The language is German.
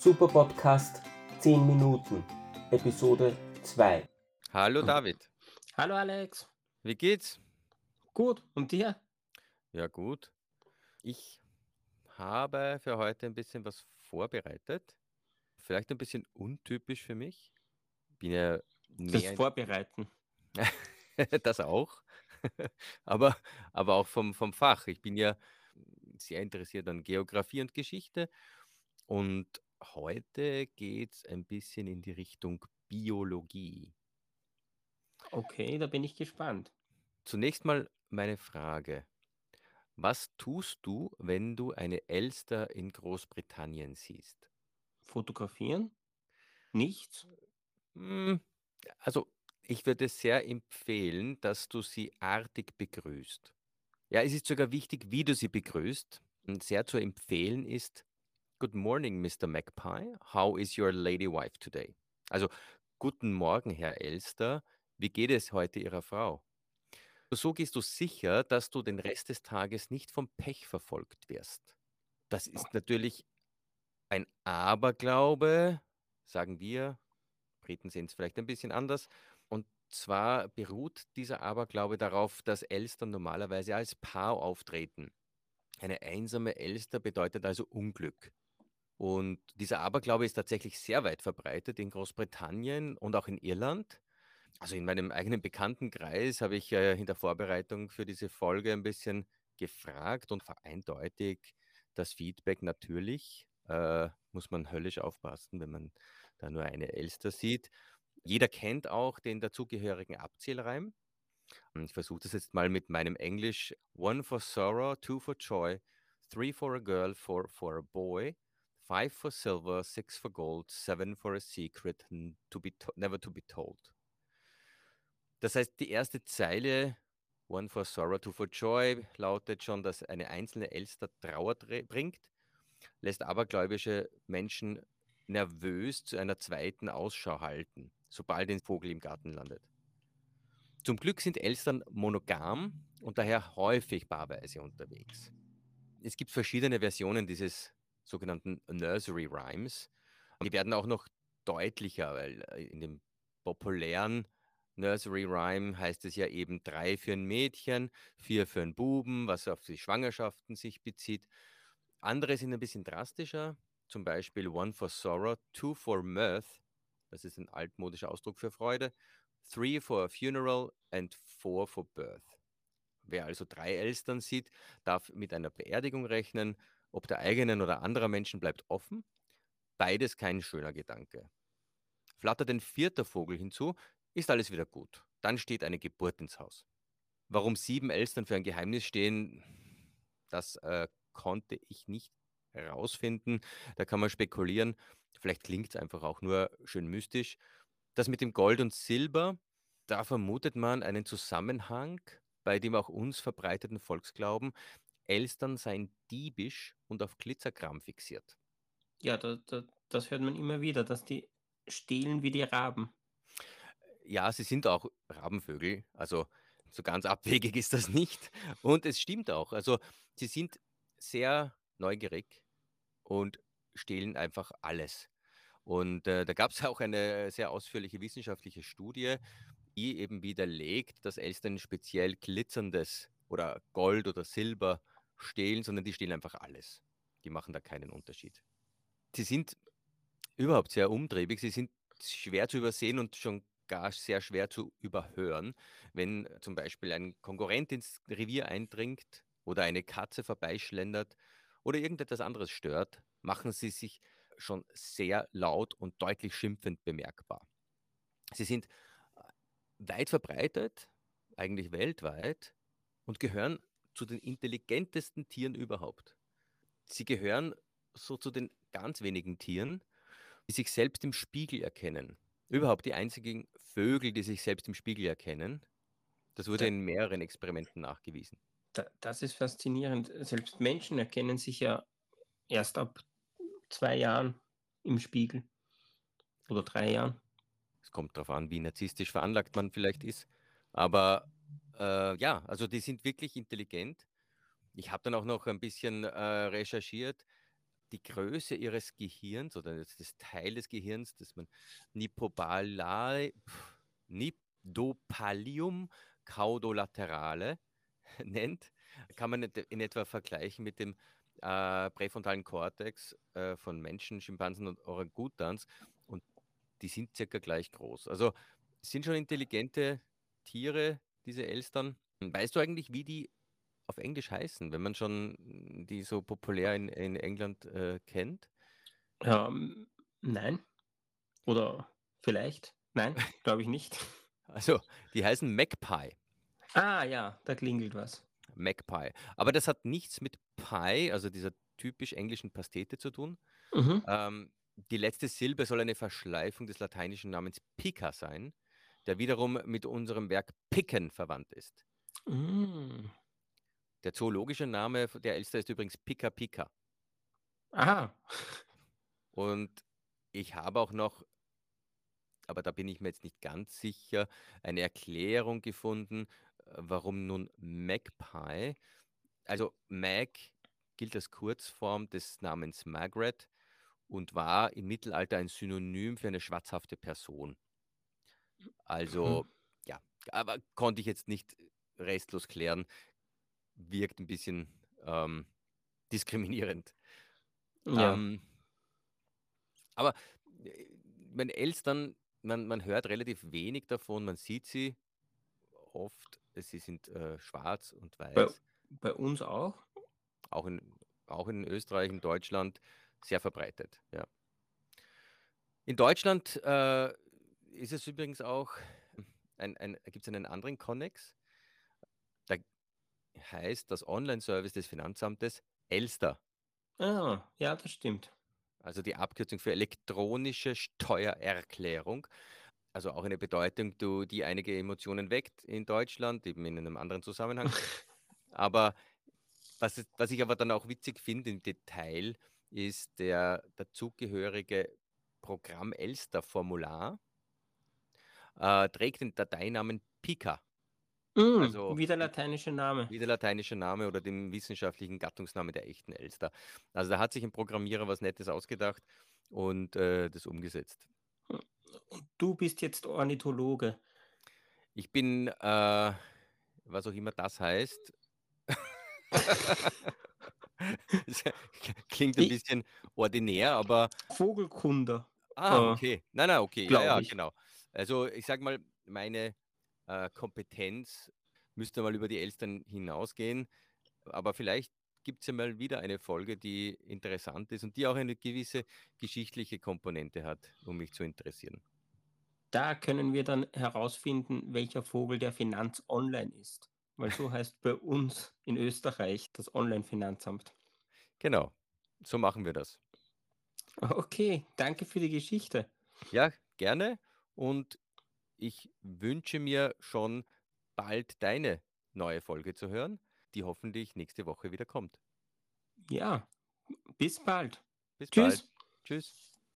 Super Podcast 10 Minuten, Episode 2. Hallo David, Hallo Alex. wie geht's? Gut. Und dir? Ja, gut. Ich habe für heute ein bisschen was vorbereitet. Vielleicht ein bisschen untypisch für mich. Bin ja Das Vorbereiten. das auch, aber, aber auch vom, vom Fach. Ich bin ja sehr interessiert an Geografie und Geschichte und heute geht es ein bisschen in die Richtung Biologie. Okay, da bin ich gespannt. Zunächst mal meine Frage. Was tust du, wenn du eine Elster in Großbritannien siehst? Fotografieren? Nichts? Hm, also, ich würde sehr empfehlen, dass du sie artig begrüßt. Ja, es ist sogar wichtig, wie du sie begrüßt. Und sehr zu empfehlen ist, Good morning, Mr. Magpie. How is your lady wife today? Also, guten Morgen, Herr Elster. Wie geht es heute Ihrer Frau? So gehst du sicher, dass du den Rest des Tages nicht vom Pech verfolgt wirst. Das ist natürlich ein Aberglaube, sagen wir. Briten sehen es vielleicht ein bisschen anders. Und zwar beruht dieser Aberglaube darauf, dass Elster normalerweise als Paar auftreten. Eine einsame Elster bedeutet also Unglück. Und dieser Aberglaube ist tatsächlich sehr weit verbreitet in Großbritannien und auch in Irland. Also in meinem eigenen Bekanntenkreis habe ich äh, in der Vorbereitung für diese Folge ein bisschen gefragt und war eindeutig das Feedback natürlich. Äh, muss man höllisch aufpassen, wenn man da nur eine Elster sieht. Jeder kennt auch den dazugehörigen Abzählreim. Und ich versuche das jetzt mal mit meinem Englisch. One for sorrow, two for joy, three for a girl, four for a boy, five for silver, six for gold, seven for a secret, to be to never to be told. Das heißt, die erste Zeile, One for sorrow, two for joy, lautet schon, dass eine einzelne Elster Trauer bringt, lässt abergläubische Menschen nervös zu einer zweiten Ausschau halten, sobald ein Vogel im Garten landet. Zum Glück sind Elstern monogam und daher häufig paarweise unterwegs. Es gibt verschiedene Versionen dieses sogenannten Nursery Rhymes. Die werden auch noch deutlicher, weil äh, in dem populären Nursery Rhyme heißt es ja eben drei für ein Mädchen, vier für einen Buben, was auf die Schwangerschaften sich bezieht. Andere sind ein bisschen drastischer, zum Beispiel One for Sorrow, Two for Mirth, das ist ein altmodischer Ausdruck für Freude, Three for a Funeral and Four for Birth. Wer also drei Elstern sieht, darf mit einer Beerdigung rechnen. Ob der eigenen oder anderer Menschen bleibt offen. Beides kein schöner Gedanke. Flattert ein vierter Vogel hinzu, ist alles wieder gut. Dann steht eine Geburt ins Haus. Warum sieben Elstern für ein Geheimnis stehen, das äh, konnte ich nicht herausfinden. Da kann man spekulieren. Vielleicht klingt es einfach auch nur schön mystisch. Das mit dem Gold und Silber, da vermutet man einen Zusammenhang bei dem auch uns verbreiteten Volksglauben, Elstern seien diebisch und auf Glitzerkram fixiert. Ja, da, da, das hört man immer wieder, dass die stehlen wie die Raben. Ja, sie sind auch Rabenvögel, also so ganz abwegig ist das nicht. Und es stimmt auch. Also sie sind sehr neugierig und stehlen einfach alles. Und äh, da gab es auch eine sehr ausführliche wissenschaftliche Studie, die eben widerlegt, dass Elstern speziell glitzerndes oder Gold oder Silber stehlen, sondern die stehlen einfach alles. Die machen da keinen Unterschied. Sie sind überhaupt sehr umtriebig, sie sind schwer zu übersehen und schon gar sehr schwer zu überhören, wenn zum Beispiel ein Konkurrent ins Revier eindringt oder eine Katze vorbeischlendert oder irgendetwas anderes stört, machen sie sich schon sehr laut und deutlich schimpfend bemerkbar. Sie sind äh, weit verbreitet, eigentlich weltweit, und gehören zu den intelligentesten Tieren überhaupt. Sie gehören so zu den ganz wenigen Tieren, die sich selbst im Spiegel erkennen. Überhaupt die einzigen Vögel, die sich selbst im Spiegel erkennen. Das wurde in mehreren Experimenten nachgewiesen. da, das ist faszinierend. Selbst Menschen erkennen sich ja erst ab zwei Jahren im Spiegel oder drei Jahren. Es kommt darauf an, wie narzisstisch veranlagt man vielleicht ist. Aber äh, ja, also die sind wirklich intelligent. Ich habe dann auch noch ein bisschen äh, recherchiert. die Größe ihres Gehirns oder das, Teil des Gehirns, das man Nipobalae, Nipdopalium caudolaterale nennt, kann man in et- in etwa vergleichen mit dem äh, präfrontalen Kortex äh, von Menschen, Schimpansen und Orangutans und die sind circa gleich groß. Also sind schon intelligente Tiere, diese Elstern. Weißt du eigentlich, wie die auf Englisch heißen, wenn man schon die so populär in, in England äh, kennt? Ähm, nein. Oder vielleicht? Nein, glaube ich nicht. Also, die heißen Magpie. Ah ja, da klingelt was. Magpie. Aber das hat nichts mit Pie, also dieser typisch englischen Pastete zu tun. Mhm. Ähm, die letzte Silbe soll eine Verschleifung des lateinischen Namens pica sein, der wiederum mit unserem Verb picken verwandt ist. Mm. Der zoologische Name der Elster ist übrigens Pica Pica. Aha. Und ich habe auch noch, aber da bin ich mir jetzt nicht ganz sicher, eine Erklärung gefunden, äh, warum nun Magpie, also Mag gilt als Kurzform des Namens Margaret und war im Mittelalter ein Synonym für eine schwarzhafte Person. Also, ja, aber konnte ich jetzt nicht restlos klären, wirkt ein bisschen ähm, diskriminierend. Ja. Ähm, aber äh, meine Elstern, man, man hört relativ wenig davon, man sieht sie oft, äh, sie sind äh, schwarz und bei, weiß, bei uns auch? auch in, auch in Österreich, in Deutschland sehr verbreitet. Ja. In Deutschland äh, ist es übrigens auch, ein, ein, gibt es einen anderen Connex, da heißt das Online-Service des Finanzamtes Elster. Ah, ja, das stimmt. also die Abkürzung für elektronische Steuererklärung. Also auch eine Bedeutung, die einige Emotionen weckt in Deutschland, eben in einem anderen Zusammenhang. Aber was, es- was ich aber dann auch witzig finde im Detail, ist der dazugehörige Programm Elster-Formular, äh, trägt den Dateinamen Pica, Mm, Also- wie der lateinische Name. wie der lateinische Name oder dem wissenschaftlichen Gattungsname der echten Elster. Also da hat sich ein Programmierer was Nettes ausgedacht und äh, das umgesetzt. Und du bist jetzt Ornithologe. Ich bin, äh, was auch immer das heißt. Klingt ein bisschen ordinär, aber Vogelkunder. ah, okay. Nein, nein, okay. Ja, ja, genau. Also ich sag mal, meine äh, Kompetenz müsste mal über die Eltern hinausgehen, aber vielleicht gibt es ja mal wieder eine Folge, die interessant ist und die auch eine gewisse geschichtliche Komponente hat, um mich zu interessieren. Da können wir dann herausfinden, welcher Vogel der Finanz Online ist. Weil so heißt bei uns in Österreich das Online-Finanzamt. Genau, so machen wir das. Okay, danke für die Geschichte. Ja, gerne. Und ich wünsche mir schon bald deine neue Folge zu hören, die hoffentlich nächste Woche wieder kommt. Ja, bis bald. Bis Tschüss. bald. Tschüss.